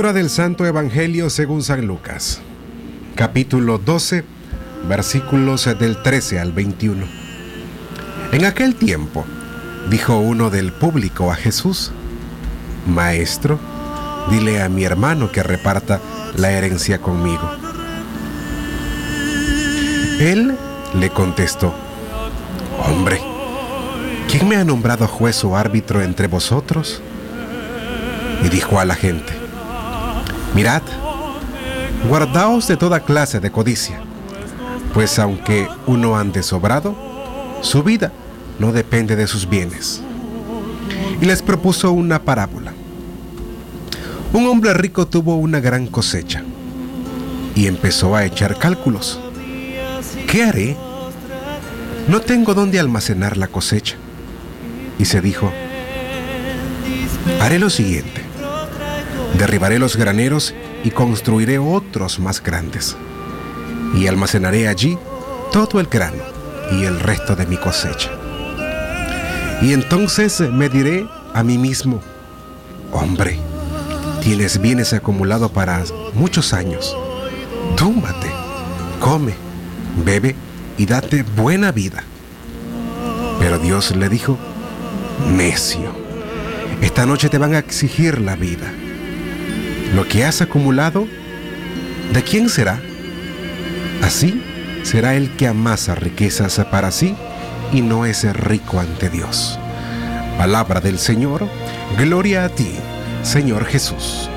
Lectura del Santo Evangelio según San Lucas, capítulo 12, versículos del 13 al 21. En aquel tiempo, dijo uno del público a Jesús, Maestro, dile a mi hermano que reparta la herencia conmigo. Él le contestó, Hombre, ¿quién me ha nombrado juez o árbitro entre vosotros? Y dijo a la gente, Mirad, guardaos de toda clase de codicia, pues aunque uno ande sobrado, su vida no depende de sus bienes. Y les propuso una parábola. Un hombre rico tuvo una gran cosecha y empezó a echar cálculos. ¿Qué haré? No tengo dónde almacenar la cosecha. Y se dijo, haré lo siguiente Derribaré los graneros y construiré otros más grandes. Y almacenaré allí todo el grano y el resto de mi cosecha. Y entonces me diré a mí mismo, hombre, tienes bienes acumulados para muchos años. Túmbate, come, bebe y date buena vida. Pero Dios le dijo, necio, esta noche te van a exigir la vida lo que has acumulado, ¿de quién será? Así será el que amasa riquezas para sí y no es rico ante Dios. Palabra del Señor, gloria a ti, Señor Jesús.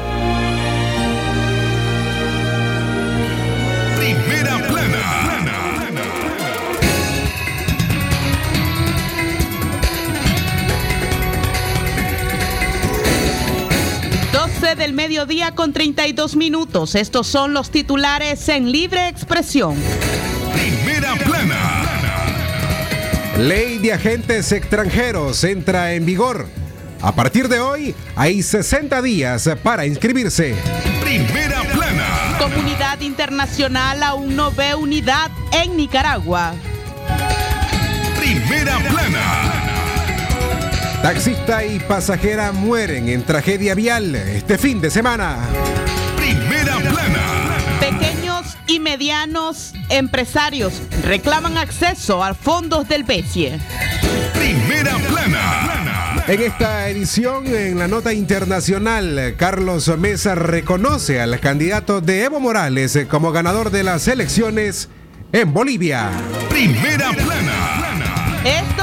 12 del mediodía con 32 minutos. Estos son los titulares en libre expresión. Primera plana. Ley de agentes extranjeros entra en vigor. A partir de hoy hay 60 días para inscribirse. Primera plana. Comunidad internacional aún no ve unidad en Nicaragua. Primera plana. Taxista y pasajera mueren en tragedia vial este fin de semana. Primera plana. Pequeños y medianos empresarios reclaman acceso a fondos del BESIE. Primera plana. En esta edición, en la nota internacional, Carlos Mesa reconoce al candidato de Evo Morales como ganador de las elecciones en Bolivia. Primera plana. Esto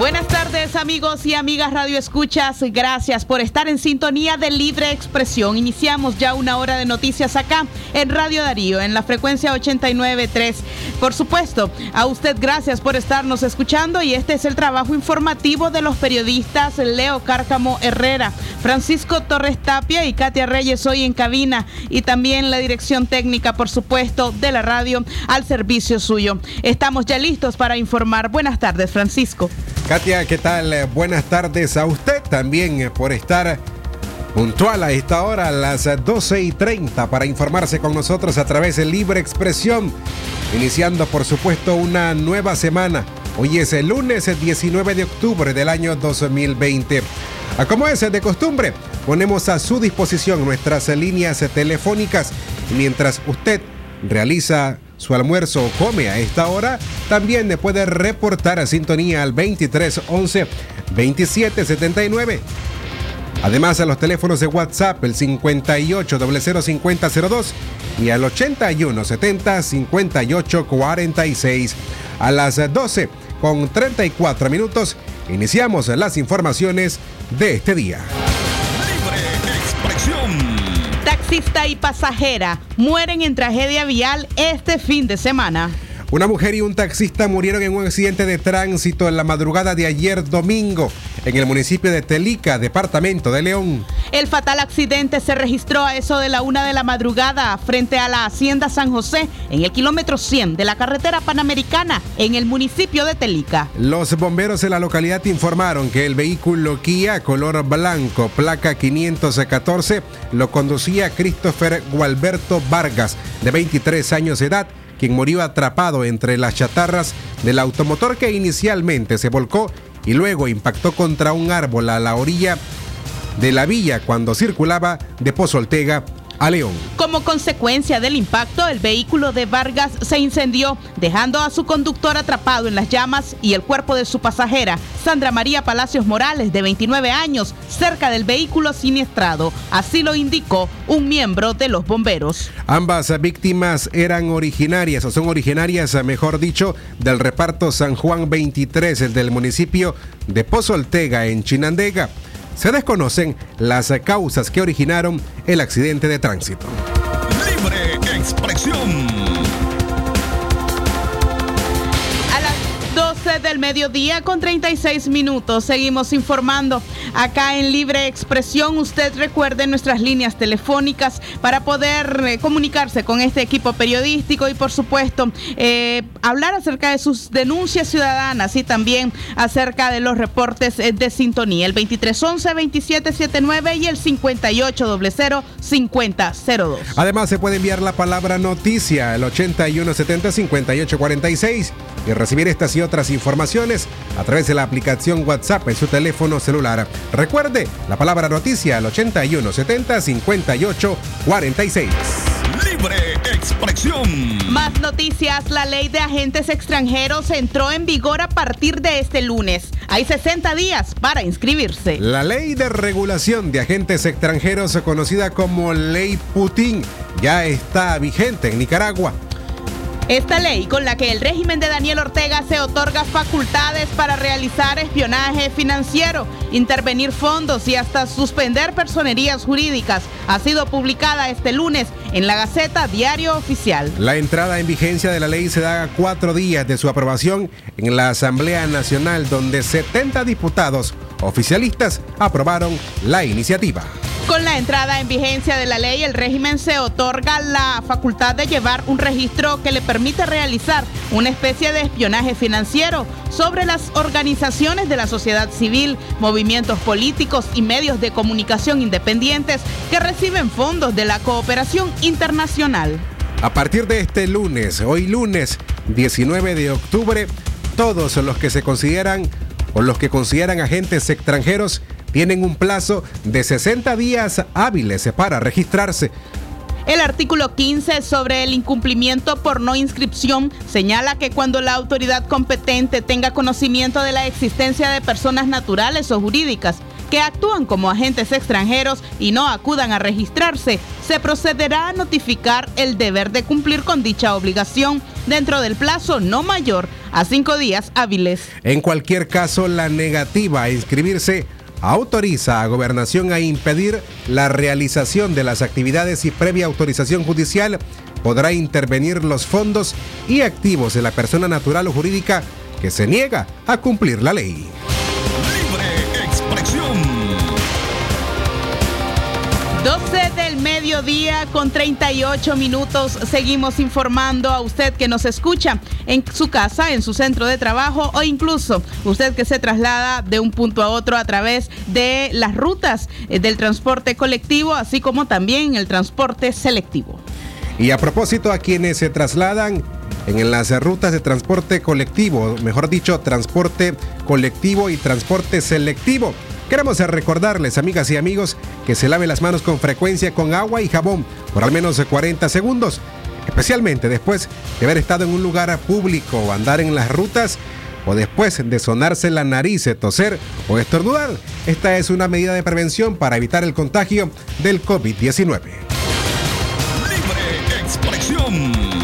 Buenas tardes amigos y amigas Radio Escuchas, gracias por estar en sintonía de Libre Expresión. Iniciamos ya una hora de noticias acá en Radio Darío, en la frecuencia 89.3. Por supuesto, a usted gracias por estarnos escuchando y este es el trabajo informativo de los periodistas Leo Cárcamo Herrera, Francisco Torres Tapia y Katia Reyes hoy en cabina y también la dirección técnica, por supuesto, de la radio al servicio suyo. Estamos ya listos para informar. Buenas tardes, Francisco. Katia, ¿qué tal? Eh, buenas tardes a usted también eh, por estar puntual a esta hora, las 12 y 30, para informarse con nosotros a través de Libre Expresión, iniciando por supuesto una nueva semana. Hoy es el lunes 19 de octubre del año 2020. A como es de costumbre, ponemos a su disposición nuestras líneas telefónicas mientras usted realiza su almuerzo o come a esta hora, también puede reportar a sintonía al 2311 2779. Además, a los teléfonos de WhatsApp, el 58005002 y al 8170 5846. A las 12 con 34 minutos, iniciamos las informaciones de este día. Taxista y pasajera mueren en tragedia vial este fin de semana. Una mujer y un taxista murieron en un accidente de tránsito en la madrugada de ayer domingo en el municipio de Telica, departamento de León. El fatal accidente se registró a eso de la una de la madrugada frente a la Hacienda San José en el kilómetro 100 de la carretera panamericana en el municipio de Telica. Los bomberos en la localidad informaron que el vehículo Kia color blanco, placa 514, lo conducía Christopher Gualberto Vargas, de 23 años de edad quien murió atrapado entre las chatarras del automotor que inicialmente se volcó y luego impactó contra un árbol a la orilla de la villa cuando circulaba de Pozo Ortega a León. Como consecuencia del impacto, el vehículo de Vargas se incendió, dejando a su conductor atrapado en las llamas y el cuerpo de su pasajera, Sandra María Palacios Morales, de 29 años, cerca del vehículo siniestrado. Así lo indicó un miembro de los bomberos. Ambas víctimas eran originarias, o son originarias, mejor dicho, del reparto San Juan 23, el del municipio de Pozo Ortega, en Chinandega se desconocen las causas que originaron el accidente de tránsito. Libre expresión. del mediodía con 36 minutos. Seguimos informando acá en Libre Expresión. Usted recuerde nuestras líneas telefónicas para poder eh, comunicarse con este equipo periodístico y por supuesto eh, hablar acerca de sus denuncias ciudadanas y también acerca de los reportes eh, de sintonía. El 2311-2779 y el 5800-5002. Además se puede enviar la palabra noticia al 8170-5846 y recibir estas y otras informaciones a través de la aplicación WhatsApp en su teléfono celular. Recuerde la palabra noticia al 81 70 58 46. Libre expresión. Más noticias. La ley de agentes extranjeros entró en vigor a partir de este lunes. Hay 60 días para inscribirse. La ley de regulación de agentes extranjeros, conocida como Ley Putin, ya está vigente en Nicaragua. Esta ley con la que el régimen de Daniel Ortega se otorga facultades para realizar espionaje financiero, intervenir fondos y hasta suspender personerías jurídicas ha sido publicada este lunes en la Gaceta Diario Oficial. La entrada en vigencia de la ley se da a cuatro días de su aprobación en la Asamblea Nacional donde 70 diputados oficialistas aprobaron la iniciativa. Con la entrada en vigencia de la ley, el régimen se otorga la facultad de llevar un registro que le permite realizar una especie de espionaje financiero sobre las organizaciones de la sociedad civil, movimientos políticos y medios de comunicación independientes que reciben fondos de la cooperación internacional. A partir de este lunes, hoy lunes 19 de octubre, todos los que se consideran o los que consideran agentes extranjeros tienen un plazo de 60 días hábiles para registrarse. El artículo 15 sobre el incumplimiento por no inscripción señala que cuando la autoridad competente tenga conocimiento de la existencia de personas naturales o jurídicas que actúan como agentes extranjeros y no acudan a registrarse, se procederá a notificar el deber de cumplir con dicha obligación dentro del plazo no mayor a cinco días hábiles. En cualquier caso, la negativa a inscribirse autoriza a Gobernación a impedir la realización de las actividades y previa autorización judicial podrá intervenir los fondos y activos de la persona natural o jurídica que se niega a cumplir la ley. Mediodía con 38 minutos. Seguimos informando a usted que nos escucha en su casa, en su centro de trabajo o incluso usted que se traslada de un punto a otro a través de las rutas eh, del transporte colectivo, así como también el transporte selectivo. Y a propósito a quienes se trasladan en las rutas de transporte colectivo, mejor dicho, transporte colectivo y transporte selectivo. Queremos recordarles, amigas y amigos, que se lave las manos con frecuencia con agua y jabón por al menos 40 segundos, especialmente después de haber estado en un lugar público o andar en las rutas o después de sonarse la nariz, toser o estornudar. Esta es una medida de prevención para evitar el contagio del COVID-19. Libre expresión.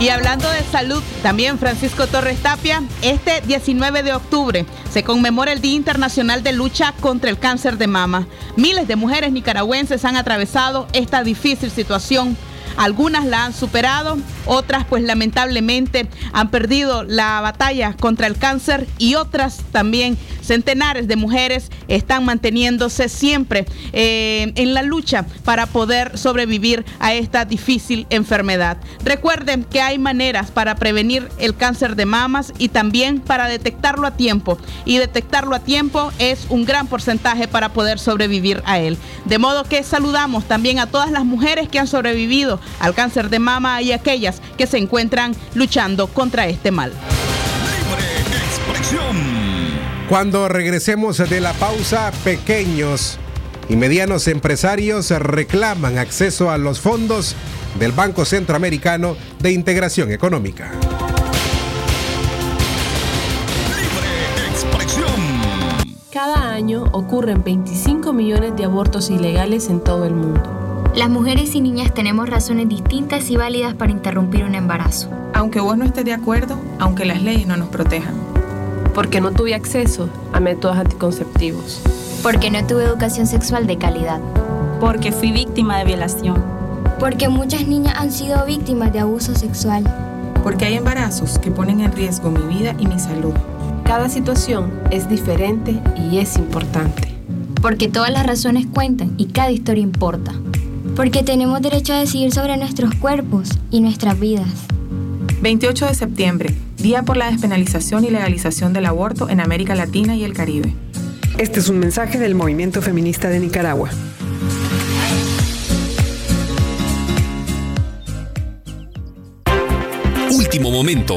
Y hablando de salud, también Francisco Torres Tapia, este 19 de octubre se conmemora el Día Internacional de Lucha contra el Cáncer de Mama. Miles de mujeres nicaragüenses han atravesado esta difícil situación Algunas la han superado, otras pues lamentablemente han perdido la batalla contra el cáncer y otras también centenares de mujeres están manteniéndose siempre eh, en la lucha para poder sobrevivir a esta difícil enfermedad. Recuerden que hay maneras para prevenir el cáncer de mamas y también para detectarlo a tiempo. Y detectarlo a tiempo es un gran porcentaje para poder sobrevivir a él. De modo que saludamos también a todas las mujeres que han sobrevivido al cáncer de mama y aquellas que se encuentran luchando contra este mal. Cuando regresemos de la pausa, pequeños y medianos empresarios reclaman acceso a los fondos del Banco Centroamericano de Integración Económica. Cada año ocurren 25 millones de abortos ilegales en todo el mundo. Las mujeres y niñas tenemos razones distintas y válidas para interrumpir un embarazo. Aunque vos no estés de acuerdo, aunque las leyes no nos protejan. Porque no tuve acceso a métodos anticonceptivos. Porque no tuve educación sexual de calidad. Porque fui víctima de violación. Porque muchas niñas han sido víctimas de abuso sexual. Porque hay embarazos que ponen en riesgo mi vida y mi salud. Cada situación es diferente y es importante. Porque todas las razones cuentan y cada historia importa. Porque tenemos derecho a decidir sobre nuestros cuerpos y nuestras vidas. 28 de septiembre, Día por la despenalización y legalización del aborto en América Latina y el Caribe. Este es un mensaje del movimiento feminista de Nicaragua. Último momento.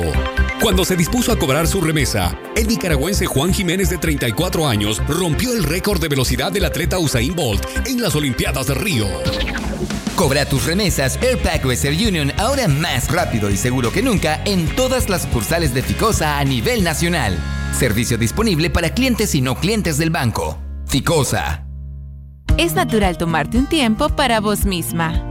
Cuando se dispuso a cobrar su remesa, el nicaragüense Juan Jiménez de 34 años rompió el récord de velocidad del atleta Usain Bolt en las Olimpiadas de Río. Cobra tus remesas Airpack Western Union ahora más rápido y seguro que nunca en todas las sucursales de Ficosa a nivel nacional. Servicio disponible para clientes y no clientes del banco. Ficosa. Es natural tomarte un tiempo para vos misma.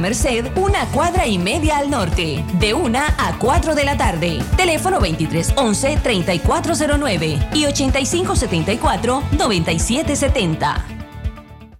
Merced, una cuadra y media al norte, de 1 a 4 de la tarde. Teléfono 2311-3409 y 8574-9770.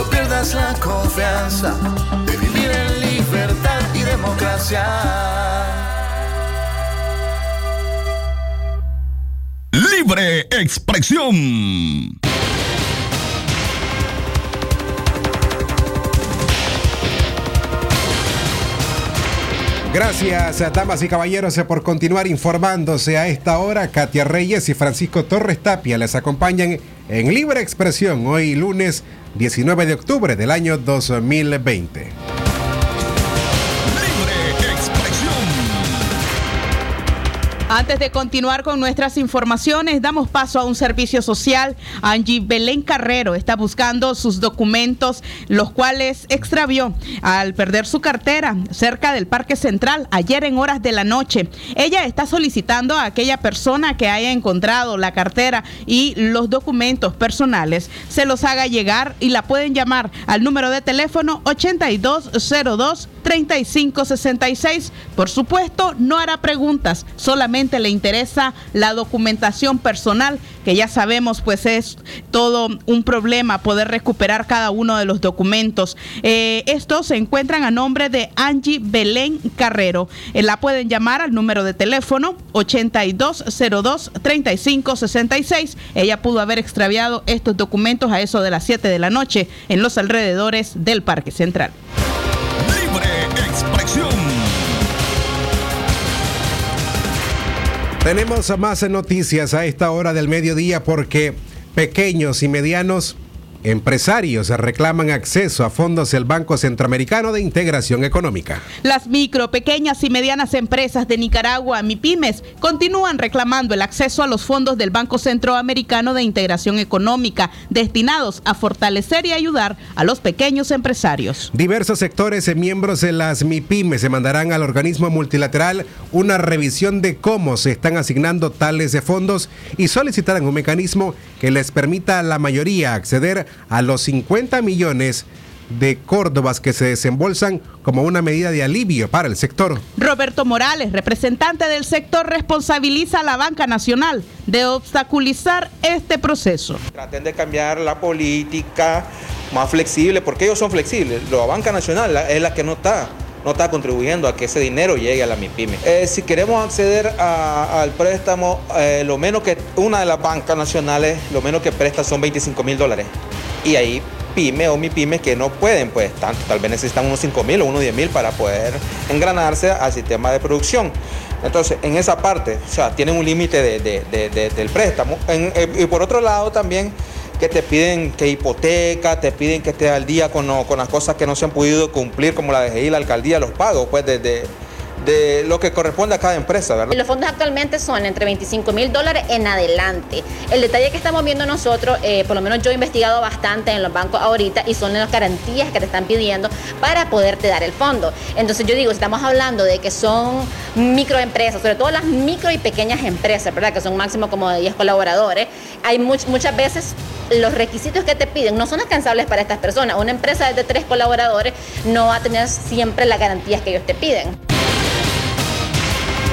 No pierdas la confianza de vivir en libertad y democracia. Libre expresión. Gracias, damas y caballeros, por continuar informándose a esta hora. Katia Reyes y Francisco Torres Tapia les acompañan en Libre Expresión hoy lunes 19 de octubre del año 2020. Antes de continuar con nuestras informaciones, damos paso a un servicio social. Angie Belén Carrero está buscando sus documentos, los cuales extravió al perder su cartera cerca del Parque Central ayer en horas de la noche. Ella está solicitando a aquella persona que haya encontrado la cartera y los documentos personales se los haga llegar y la pueden llamar al número de teléfono 8202 3566. Por supuesto, no hará preguntas, solamente le interesa la documentación personal, que ya sabemos pues es todo un problema poder recuperar cada uno de los documentos. Eh, estos se encuentran a nombre de Angie Belén Carrero. Eh, la pueden llamar al número de teléfono 8202-3566. Ella pudo haber extraviado estos documentos a eso de las 7 de la noche en los alrededores del Parque Central. Tenemos más noticias a esta hora del mediodía porque pequeños y medianos Empresarios reclaman acceso a fondos del Banco Centroamericano de Integración Económica. Las micro, pequeñas y medianas empresas de Nicaragua, MIPIMES, continúan reclamando el acceso a los fondos del Banco Centroamericano de Integración Económica, destinados a fortalecer y ayudar a los pequeños empresarios. Diversos sectores y miembros de las MIPIMES se mandarán al organismo multilateral una revisión de cómo se están asignando tales de fondos y solicitarán un mecanismo que les permita a la mayoría acceder a los 50 millones de Córdobas que se desembolsan como una medida de alivio para el sector. Roberto Morales, representante del sector, responsabiliza a la banca nacional de obstaculizar este proceso. Traten de cambiar la política más flexible, porque ellos son flexibles. La banca nacional es la que no está no está contribuyendo a que ese dinero llegue a la MIPYME. Eh, si queremos acceder al préstamo, eh, lo menos que una de las bancas nacionales, lo menos que presta son 25 mil dólares y ahí pyme o mi pyme que no pueden, pues tanto, tal vez necesitan unos 5 mil o unos 10 mil para poder engranarse al sistema de producción. Entonces, en esa parte, o sea, tienen un límite del préstamo. Eh, y por otro lado, también que te piden que hipoteca, te piden que estés al día con, con las cosas que no se han podido cumplir, como la DGI, la alcaldía, los pagos, pues desde de lo que corresponde a cada empresa, ¿verdad? Los fondos actualmente son entre 25 mil dólares en adelante. El detalle que estamos viendo nosotros, eh, por lo menos yo he investigado bastante en los bancos ahorita y son las garantías que te están pidiendo para poderte dar el fondo. Entonces yo digo, estamos hablando de que son microempresas, sobre todo las micro y pequeñas empresas, ¿verdad? Que son máximo como de 10 colaboradores. Hay muchas veces los requisitos que te piden no son alcanzables para estas personas. Una empresa de tres colaboradores no va a tener siempre las garantías que ellos te piden.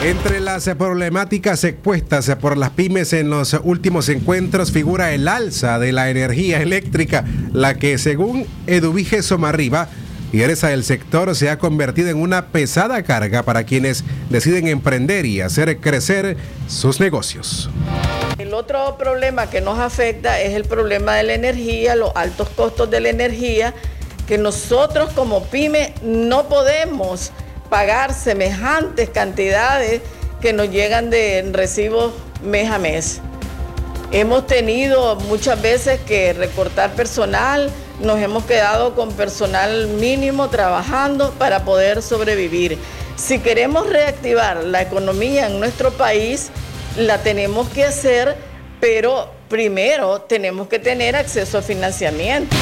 Entre las problemáticas expuestas por las pymes en los últimos encuentros figura el alza de la energía eléctrica, la que según Eduvige Somarriba, lideresa del sector, se ha convertido en una pesada carga para quienes deciden emprender y hacer crecer sus negocios. El otro problema que nos afecta es el problema de la energía, los altos costos de la energía, que nosotros como pyme no podemos pagar semejantes cantidades que nos llegan de recibos mes a mes. Hemos tenido muchas veces que recortar personal, nos hemos quedado con personal mínimo trabajando para poder sobrevivir. Si queremos reactivar la economía en nuestro país, la tenemos que hacer, pero primero tenemos que tener acceso a financiamiento.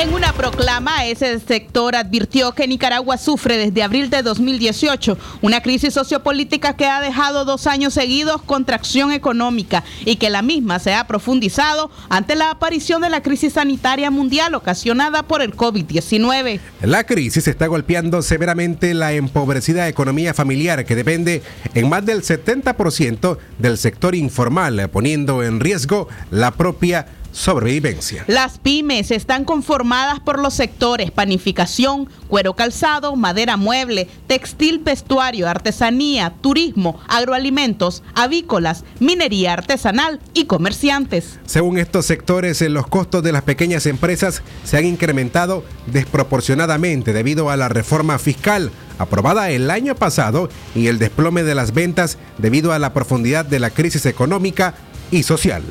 En una proclama, ese sector advirtió que Nicaragua sufre desde abril de 2018 una crisis sociopolítica que ha dejado dos años seguidos contracción económica y que la misma se ha profundizado ante la aparición de la crisis sanitaria mundial ocasionada por el COVID-19. La crisis está golpeando severamente la empobrecida economía familiar que depende en más del 70% del sector informal, poniendo en riesgo la propia sobrevivencia. Las pymes están conformadas por los sectores panificación, cuero calzado, madera mueble, textil vestuario, artesanía, turismo, agroalimentos, avícolas, minería artesanal y comerciantes. Según estos sectores, los costos de las pequeñas empresas se han incrementado desproporcionadamente debido a la reforma fiscal aprobada el año pasado y el desplome de las ventas debido a la profundidad de la crisis económica y social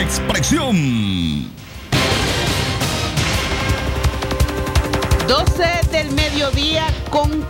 expresión. 12 del mediodía con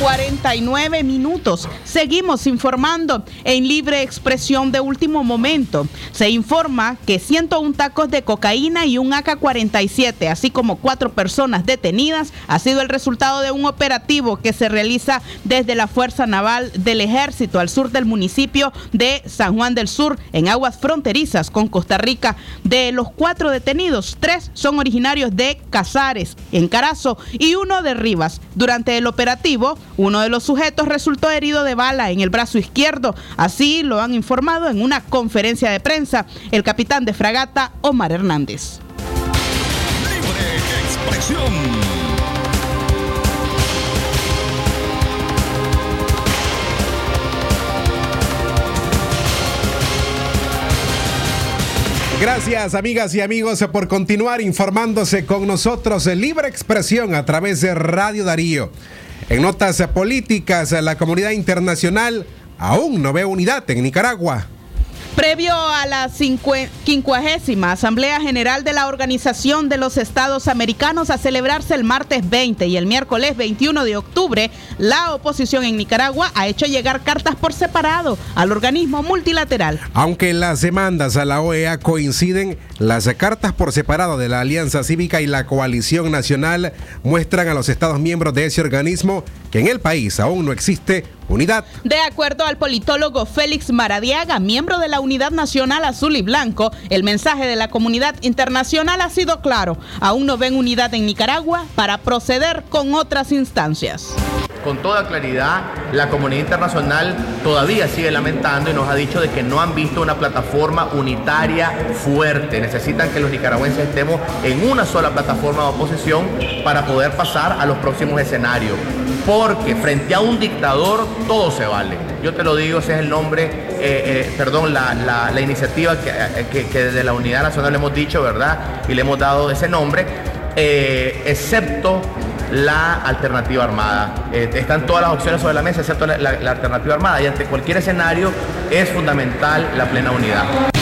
49 minutos. Seguimos informando en libre expresión de último momento. Se informa que 101 tacos de cocaína y un AK-47, así como cuatro personas detenidas, ha sido el resultado de un operativo que se realiza desde la Fuerza Naval del Ejército al sur del municipio de San Juan del Sur, en aguas fronterizas con Costa Rica. De los cuatro detenidos, tres son originarios de Casares, en Carazo, y uno de Rivas. Durante el operativo, uno de los sujetos resultó herido de bala en el brazo izquierdo. Así lo han informado en una conferencia de prensa el capitán de fragata Omar Hernández. Libre expresión. Gracias amigas y amigos por continuar informándose con nosotros en Libre Expresión a través de Radio Darío. En notas políticas, la comunidad internacional aún no ve unidad en Nicaragua. Previo a la 50 Asamblea General de la Organización de los Estados Americanos a celebrarse el martes 20 y el miércoles 21 de octubre, la oposición en Nicaragua ha hecho llegar cartas por separado al organismo multilateral. Aunque las demandas a la OEA coinciden, las cartas por separado de la Alianza Cívica y la Coalición Nacional muestran a los Estados miembros de ese organismo que en el país aún no existe unidad. De acuerdo al politólogo Félix Maradiaga, miembro de la Unidad Nacional Azul y Blanco, el mensaje de la comunidad internacional ha sido claro. Aún no ven unidad en Nicaragua para proceder con otras instancias. Con toda claridad, la comunidad internacional todavía sigue lamentando y nos ha dicho de que no han visto una plataforma unitaria fuerte. Necesitan que los nicaragüenses estemos en una sola plataforma de oposición para poder pasar a los próximos escenarios. Porque frente a un dictador todo se vale. Yo te lo digo, ese es el nombre, eh, eh, perdón, la, iniciativa eh, que, que, desde la Unidad Nacional le hemos dicho, ¿verdad? Y le hemos dado ese nombre, excepto la alternativa armada. están todas las opciones sobre la mesa, excepto la, la alternativa armada. Y ante cualquier escenario es fundamental la plena unidad.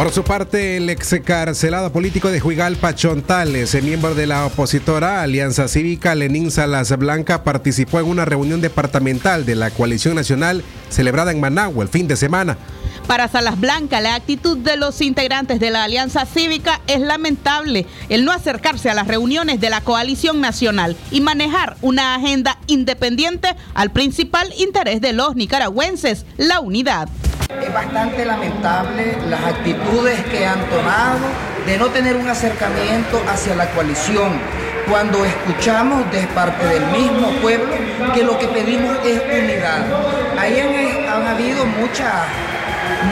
Por su parte, el excarcelado político de Juigalpa, Chontales, miembro de la opositora Alianza Cívica Lenín Salas Blanca, participó en una reunión departamental de la Coalición Nacional celebrada en Managua el fin de semana. Para Salas Blanca, la actitud de los integrantes de la Alianza Cívica es lamentable. El no acercarse a las reuniones de la coalición nacional y manejar una agenda independiente al principal interés de los nicaragüenses, la unidad. Es bastante lamentable las actitudes que han tomado de no tener un acercamiento hacia la coalición, cuando escuchamos de parte del mismo pueblo que lo que pedimos es unidad. Ahí han, han habido muchas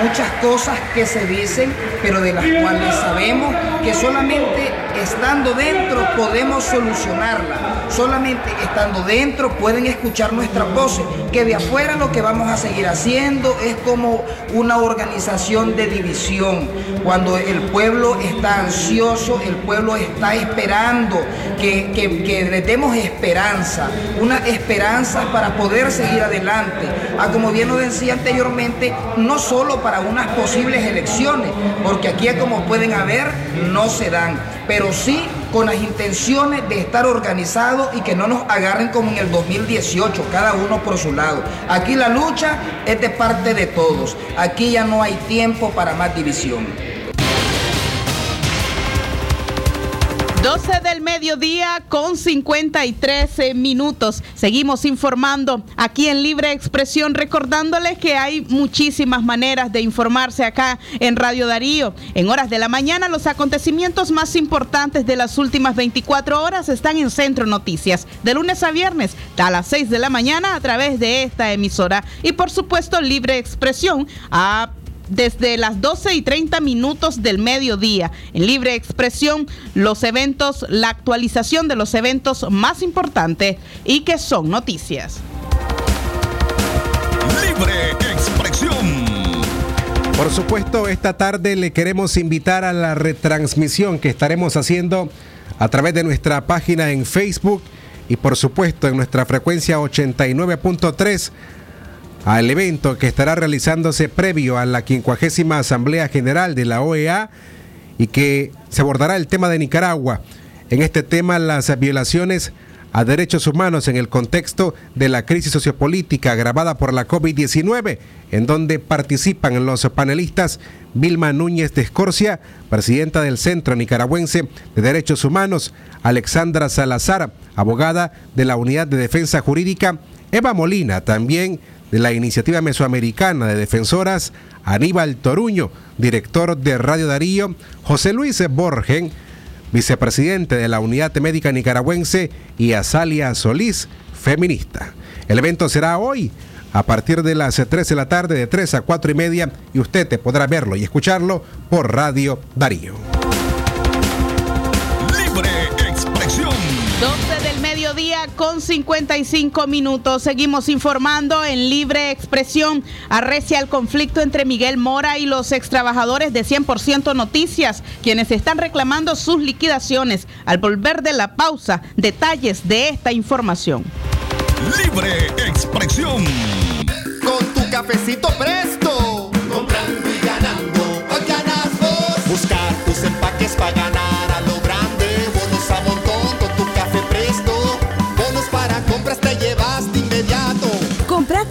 muchas cosas que se dicen, pero de las cuales sabemos que solamente estando dentro podemos solucionarla. Solamente estando dentro pueden escuchar nuestras voces, que de afuera lo que vamos a seguir haciendo es como una organización de división. Cuando el pueblo está ansioso, el pueblo está esperando que, que, le demos esperanza, una esperanza para poder seguir adelante. Ah, como bien lo decía anteriormente, no solo para unas posibles elecciones, porque aquí como pueden haber, no se dan, pero sí con las intenciones de estar organizados y que no nos agarren como en el 2018, cada uno por su lado. Aquí la lucha es de parte de todos. Aquí ya no hay tiempo para más división. 12 del mediodía con 53 eh, minutos. Seguimos informando aquí en Libre Expresión, recordándoles que hay muchísimas maneras de informarse acá en Radio Darío. En horas de la mañana, los acontecimientos más importantes de las últimas 24 horas están en Centro Noticias, de lunes a viernes, a las 6 de la mañana a través de esta emisora. Y por supuesto, Libre Expresión desde las 12 y 30 minutos del mediodía. En libre expresión, los eventos, la actualización de los eventos más importantes y que son noticias. Libre expresión. Por supuesto, esta tarde le queremos invitar a la retransmisión que estaremos haciendo a través de nuestra página en Facebook y por supuesto en nuestra frecuencia 89.3 al evento que estará realizándose previo a la 50 Asamblea General de la OEA y que se abordará el tema de Nicaragua. En este tema, las violaciones a derechos humanos en el contexto de la crisis sociopolítica agravada por la COVID-19, en donde participan los panelistas Vilma Núñez de Escorcia, presidenta del Centro Nicaragüense de Derechos Humanos, Alexandra Salazar, abogada de la Unidad de Defensa Jurídica, Eva Molina, también de la Iniciativa Mesoamericana de Defensoras, Aníbal Toruño, director de Radio Darío, José Luis Borgen, vicepresidente de la Unidad Médica Nicaragüense, y Azalia Solís, feminista. El evento será hoy a partir de las 3 de la tarde, de 3 a 4 y media, y usted te podrá verlo y escucharlo por Radio Darío. Con 55 minutos. Seguimos informando en libre expresión. Arrecia el conflicto entre Miguel Mora y los extrabajadores de 100% Noticias, quienes están reclamando sus liquidaciones. Al volver de la pausa, detalles de esta información. Libre expresión.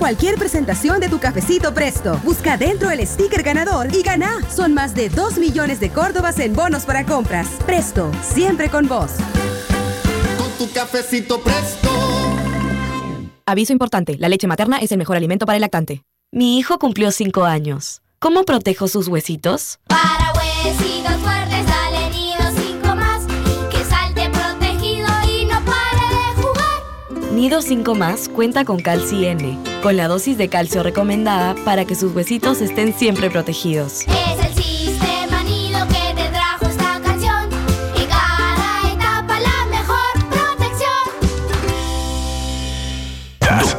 Cualquier presentación de tu cafecito Presto. Busca dentro el sticker ganador y gana. Son más de 2 millones de córdobas en bonos para compras. Presto, siempre con vos. Con tu cafecito presto. Aviso importante, la leche materna es el mejor alimento para el lactante. Mi hijo cumplió 5 años. ¿Cómo protejo sus huesitos? Para huesitos fuertes, Nido 5 más cuenta con Calci N, con la dosis de calcio recomendada para que sus huesitos estén siempre protegidos.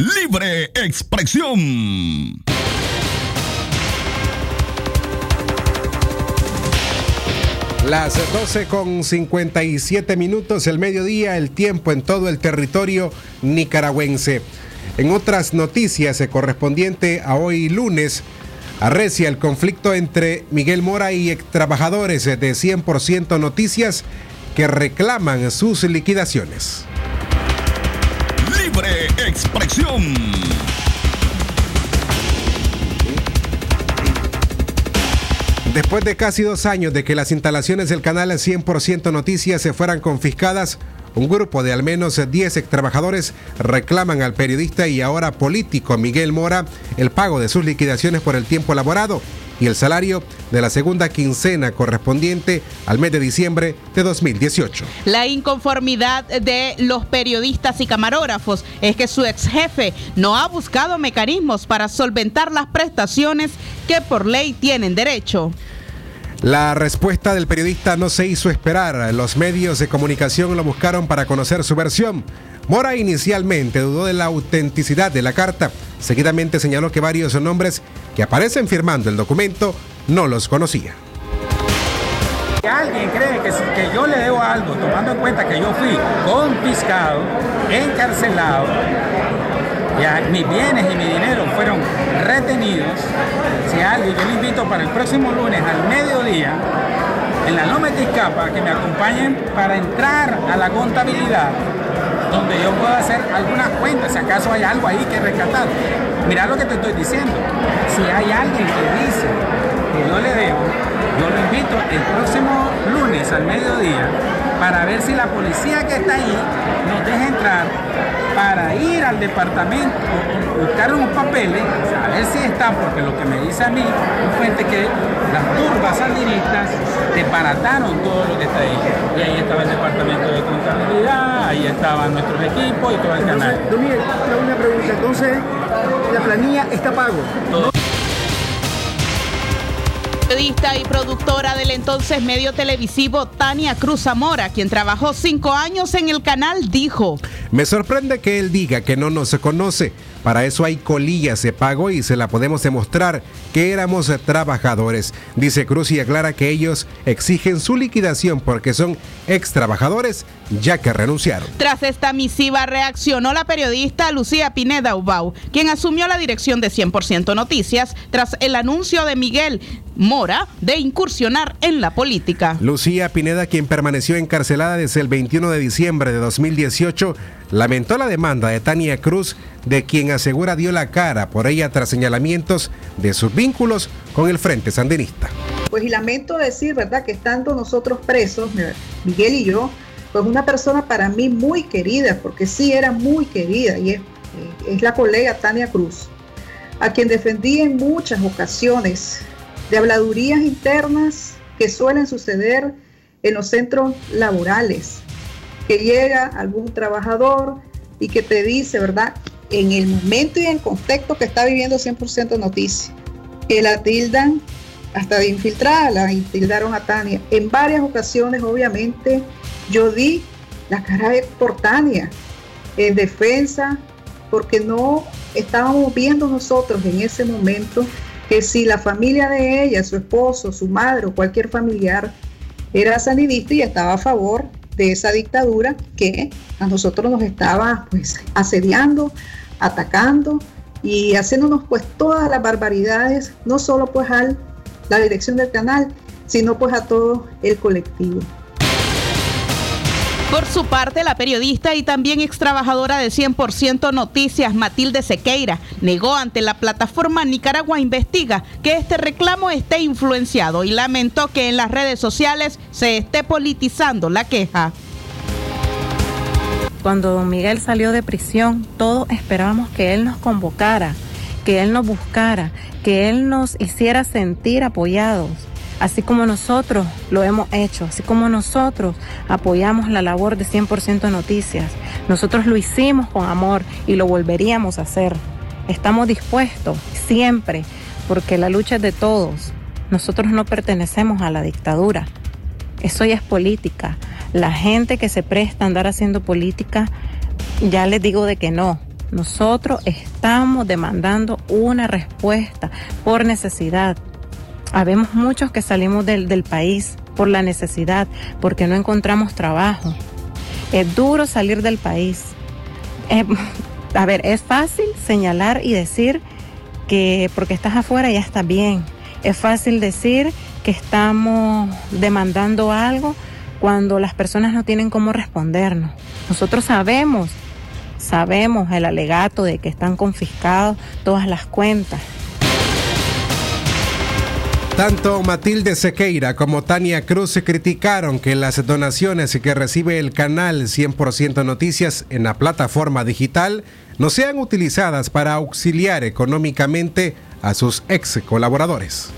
Libre expresión. Las 12 con 57 minutos, el mediodía, el tiempo en todo el territorio nicaragüense. En otras noticias, eh, correspondiente a hoy lunes, arrecia el conflicto entre Miguel Mora y trabajadores de 100% Noticias que reclaman sus liquidaciones. Expresión. Después de casi dos años de que las instalaciones del canal 100% Noticias se fueran confiscadas, un grupo de al menos 10 trabajadores reclaman al periodista y ahora político Miguel Mora el pago de sus liquidaciones por el tiempo laborado y el salario de la segunda quincena correspondiente al mes de diciembre de 2018. La inconformidad de los periodistas y camarógrafos es que su ex jefe no ha buscado mecanismos para solventar las prestaciones que por ley tienen derecho. La respuesta del periodista no se hizo esperar. Los medios de comunicación lo buscaron para conocer su versión. Mora inicialmente dudó de la autenticidad de la carta. Seguidamente señaló que varios nombres que aparecen firmando el documento no los conocía. Si alguien cree que, yo le debo algo, tomando en cuenta que yo fui confiscado, encarcelado, mis bienes y mi dinero fueron retenidos, si alguien, yo le invito para el próximo lunes al mediodía en la Loma de Tizcapa que me acompañen para entrar a la contabilidad donde yo pueda hacer algunas cuentas, si acaso hay algo ahí que rescatar. Mira lo que te estoy diciendo. Si hay alguien que dice que yo le debo, yo lo invito el próximo lunes al mediodía para ver si la policía que está ahí nos deja entrar para ir al departamento, buscar unos papeles, a ver si está, porque lo que me dice a mí un fuente que las turbas sandinistas desbarataron todo lo que está ahí. Y ahí estaba el departamento de contabilidad, ahí estaban nuestros equipos y todo el canal. Don Miguel, una pregunta. Entonces, la planilla está pago. Periodista y productora del entonces medio televisivo Tania Cruz Zamora, quien trabajó cinco años en el canal, dijo: Me sorprende que él diga que no nos conoce. Para eso hay colillas de pago y se la podemos demostrar que éramos trabajadores. Dice Cruz y aclara que ellos exigen su liquidación porque son ex trabajadores ya que renunciaron. Tras esta misiva reaccionó la periodista Lucía Pineda Ubau, quien asumió la dirección de 100% Noticias tras el anuncio de Miguel Mora de incursionar en la política. Lucía Pineda, quien permaneció encarcelada desde el 21 de diciembre de 2018, lamentó la demanda de Tania Cruz, de quien asegura dio la cara por ella tras señalamientos de sus vínculos con el Frente Sandinista. Pues y lamento decir, ¿verdad?, que estando nosotros presos, Miguel y yo, pues una persona para mí muy querida, porque sí era muy querida, y es, es la colega Tania Cruz, a quien defendí en muchas ocasiones de habladurías internas que suelen suceder en los centros laborales, que llega algún trabajador y que te dice, ¿verdad? En el momento y en el contexto que está viviendo 100% noticia, que la tildan hasta de infiltrada, la tildaron a Tania. En varias ocasiones, obviamente, yo di la cara Tania en defensa, porque no estábamos viendo nosotros en ese momento que si la familia de ella, su esposo, su madre o cualquier familiar era sanidista y estaba a favor de esa dictadura que a nosotros nos estaba pues asediando, atacando y haciéndonos pues todas las barbaridades, no solo pues a la dirección del canal, sino pues a todo el colectivo. Por su parte, la periodista y también ex trabajadora de 100% Noticias, Matilde Sequeira, negó ante la plataforma Nicaragua Investiga que este reclamo esté influenciado y lamentó que en las redes sociales se esté politizando la queja. Cuando don Miguel salió de prisión, todos esperábamos que él nos convocara, que él nos buscara, que él nos hiciera sentir apoyados así como nosotros lo hemos hecho, así como nosotros apoyamos la labor de 100% Noticias. Nosotros lo hicimos con amor y lo volveríamos a hacer. Estamos dispuestos siempre, porque la lucha es de todos. Nosotros no pertenecemos a la dictadura. Eso ya es política. La gente que se presta a andar haciendo política, ya les digo de que no. Nosotros estamos demandando una respuesta por necesidad, Habemos muchos que salimos del, país por la necesidad, porque no encontramos trabajo. Es duro salir del país. a ver, es fácil señalar y decir que porque estás afuera ya está bien. Es fácil decir que estamos demandando algo cuando las personas no tienen cómo respondernos. Nosotros sabemos, sabemos el alegato de que están confiscados todas las cuentas, tanto Matilde Sequeira como Tania Cruz criticaron que las donaciones que recibe el canal 100% Noticias en la plataforma digital no sean utilizadas para auxiliar económicamente a sus ex colaboradores.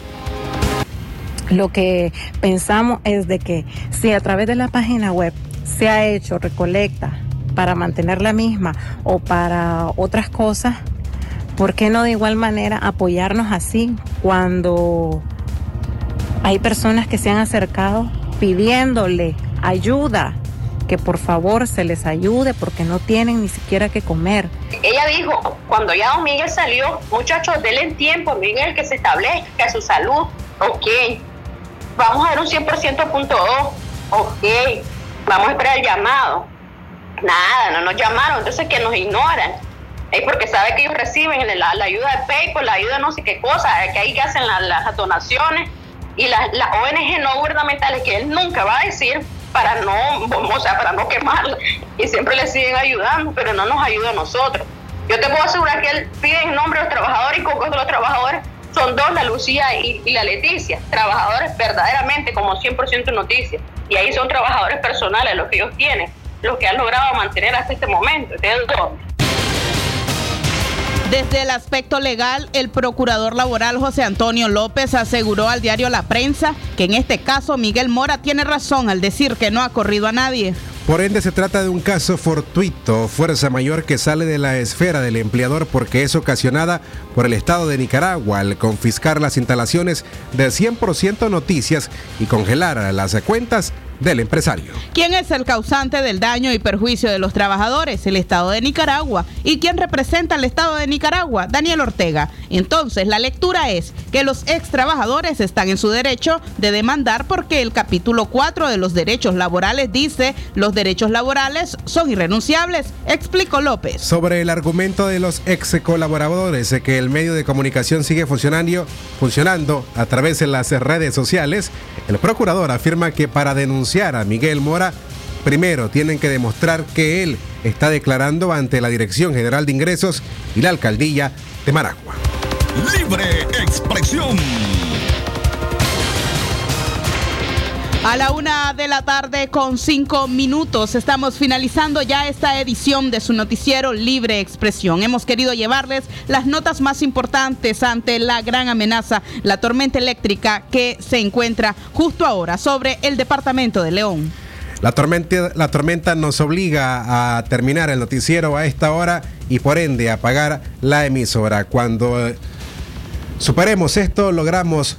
Lo que pensamos es de que si a través de la página web se ha hecho recolecta para mantener la misma o para otras cosas, ¿por qué no de igual manera apoyarnos así cuando hay personas que se han acercado pidiéndole ayuda, que por favor se les ayude porque no tienen ni siquiera que comer. Ella dijo, cuando ya don Miguel salió, muchachos, denle tiempo, Miguel, que se establezca su salud. Ok, vamos a ver un 100% Ok, vamos a esperar el llamado. Nada, no nos llamaron, entonces que nos ignoran. Es porque sabe que ellos reciben la, ayuda de PayPal, la ayuda de no sé qué cosa, que ahí que hacen las donaciones y las, las ONG no gubernamentales que él nunca va a decir para no, o sea, para no quemarla, y siempre le siguen ayudando, pero no nos ayuda a nosotros. Yo te puedo asegurar que él pide en nombre de los trabajadores y con de los trabajadores son dos, la Lucía y, la Leticia, trabajadores verdaderamente como 100% noticias. Y ahí son trabajadores personales los que ellos tienen, los que han logrado mantener hasta este momento. ¿De dónde? Desde el aspecto legal, el procurador laboral José Antonio López aseguró al diario La Prensa que en este caso Miguel Mora tiene razón al decir que no ha corrido a nadie. Por ende, se trata de un caso fortuito, fuerza mayor que sale de la esfera del empleador porque es ocasionada por el Estado de Nicaragua al confiscar las instalaciones de 100% noticias y congelar las cuentas del empresario. ¿Quién es el causante del daño y perjuicio de los trabajadores? El Estado de Nicaragua. ¿Y quién representa al Estado de Nicaragua? Daniel Ortega. Entonces, la lectura es que los ex trabajadores están en su derecho de demandar porque el capítulo 4 de los derechos laborales dice los derechos laborales son irrenunciables, explicó López. Sobre el argumento de los ex colaboradores de que el medio de comunicación sigue funcionando, funcionando a través de las redes sociales, el procurador afirma que para denunciar a Miguel Mora, primero tienen que demostrar que él está declarando ante la Dirección General de Ingresos y la Alcaldía de Maragua. Libre expresión. A la una de la tarde con cinco minutos estamos finalizando ya esta edición de su noticiero Libre Expresión. Hemos querido llevarles las notas más importantes ante la gran amenaza, la tormenta eléctrica que se encuentra justo ahora sobre el departamento de León. La tormenta, la tormenta nos obliga a terminar el noticiero a esta hora y por ende a apagar la emisora. Cuando superemos esto, logramos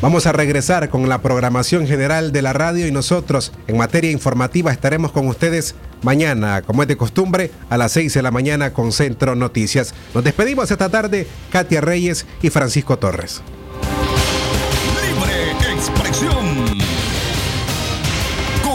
Vamos a regresar con la programación general de la radio y nosotros en materia informativa estaremos con ustedes mañana, como es de costumbre, a las 6 de la mañana con Centro Noticias. Nos despedimos esta tarde, Katia Reyes y Francisco Torres. Libre expresión.